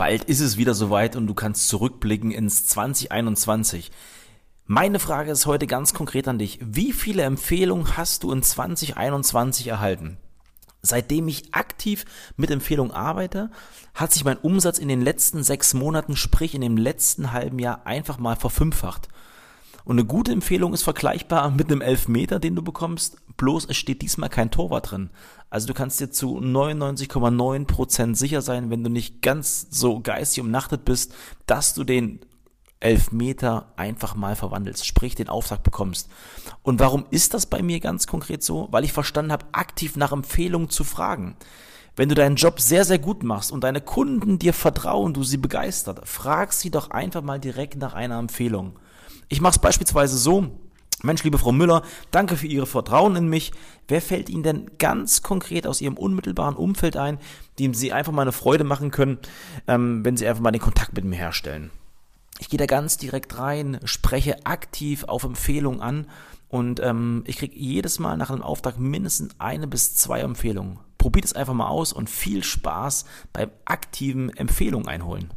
Bald ist es wieder soweit und du kannst zurückblicken ins 2021. Meine Frage ist heute ganz konkret an dich. Wie viele Empfehlungen hast du in 2021 erhalten? Seitdem ich aktiv mit Empfehlungen arbeite, hat sich mein Umsatz in den letzten sechs Monaten, sprich in dem letzten halben Jahr, einfach mal verfünffacht. Und eine gute Empfehlung ist vergleichbar mit einem Elfmeter, den du bekommst, bloß es steht diesmal kein Torwart drin. Also du kannst dir zu 99,9% sicher sein, wenn du nicht ganz so geistig umnachtet bist, dass du den Elfmeter einfach mal verwandelst, sprich den Auftrag bekommst. Und warum ist das bei mir ganz konkret so? Weil ich verstanden habe, aktiv nach Empfehlungen zu fragen. Wenn du deinen Job sehr, sehr gut machst und deine Kunden dir vertrauen, du sie begeistert, frag sie doch einfach mal direkt nach einer Empfehlung. Ich mache es beispielsweise so, Mensch, liebe Frau Müller, danke für Ihr Vertrauen in mich. Wer fällt Ihnen denn ganz konkret aus Ihrem unmittelbaren Umfeld ein, dem Sie einfach mal eine Freude machen können, ähm, wenn Sie einfach mal den Kontakt mit mir herstellen? Ich gehe da ganz direkt rein, spreche aktiv auf Empfehlungen an und ähm, ich kriege jedes Mal nach einem Auftrag mindestens eine bis zwei Empfehlungen. Probiert es einfach mal aus und viel Spaß beim aktiven Empfehlungen einholen.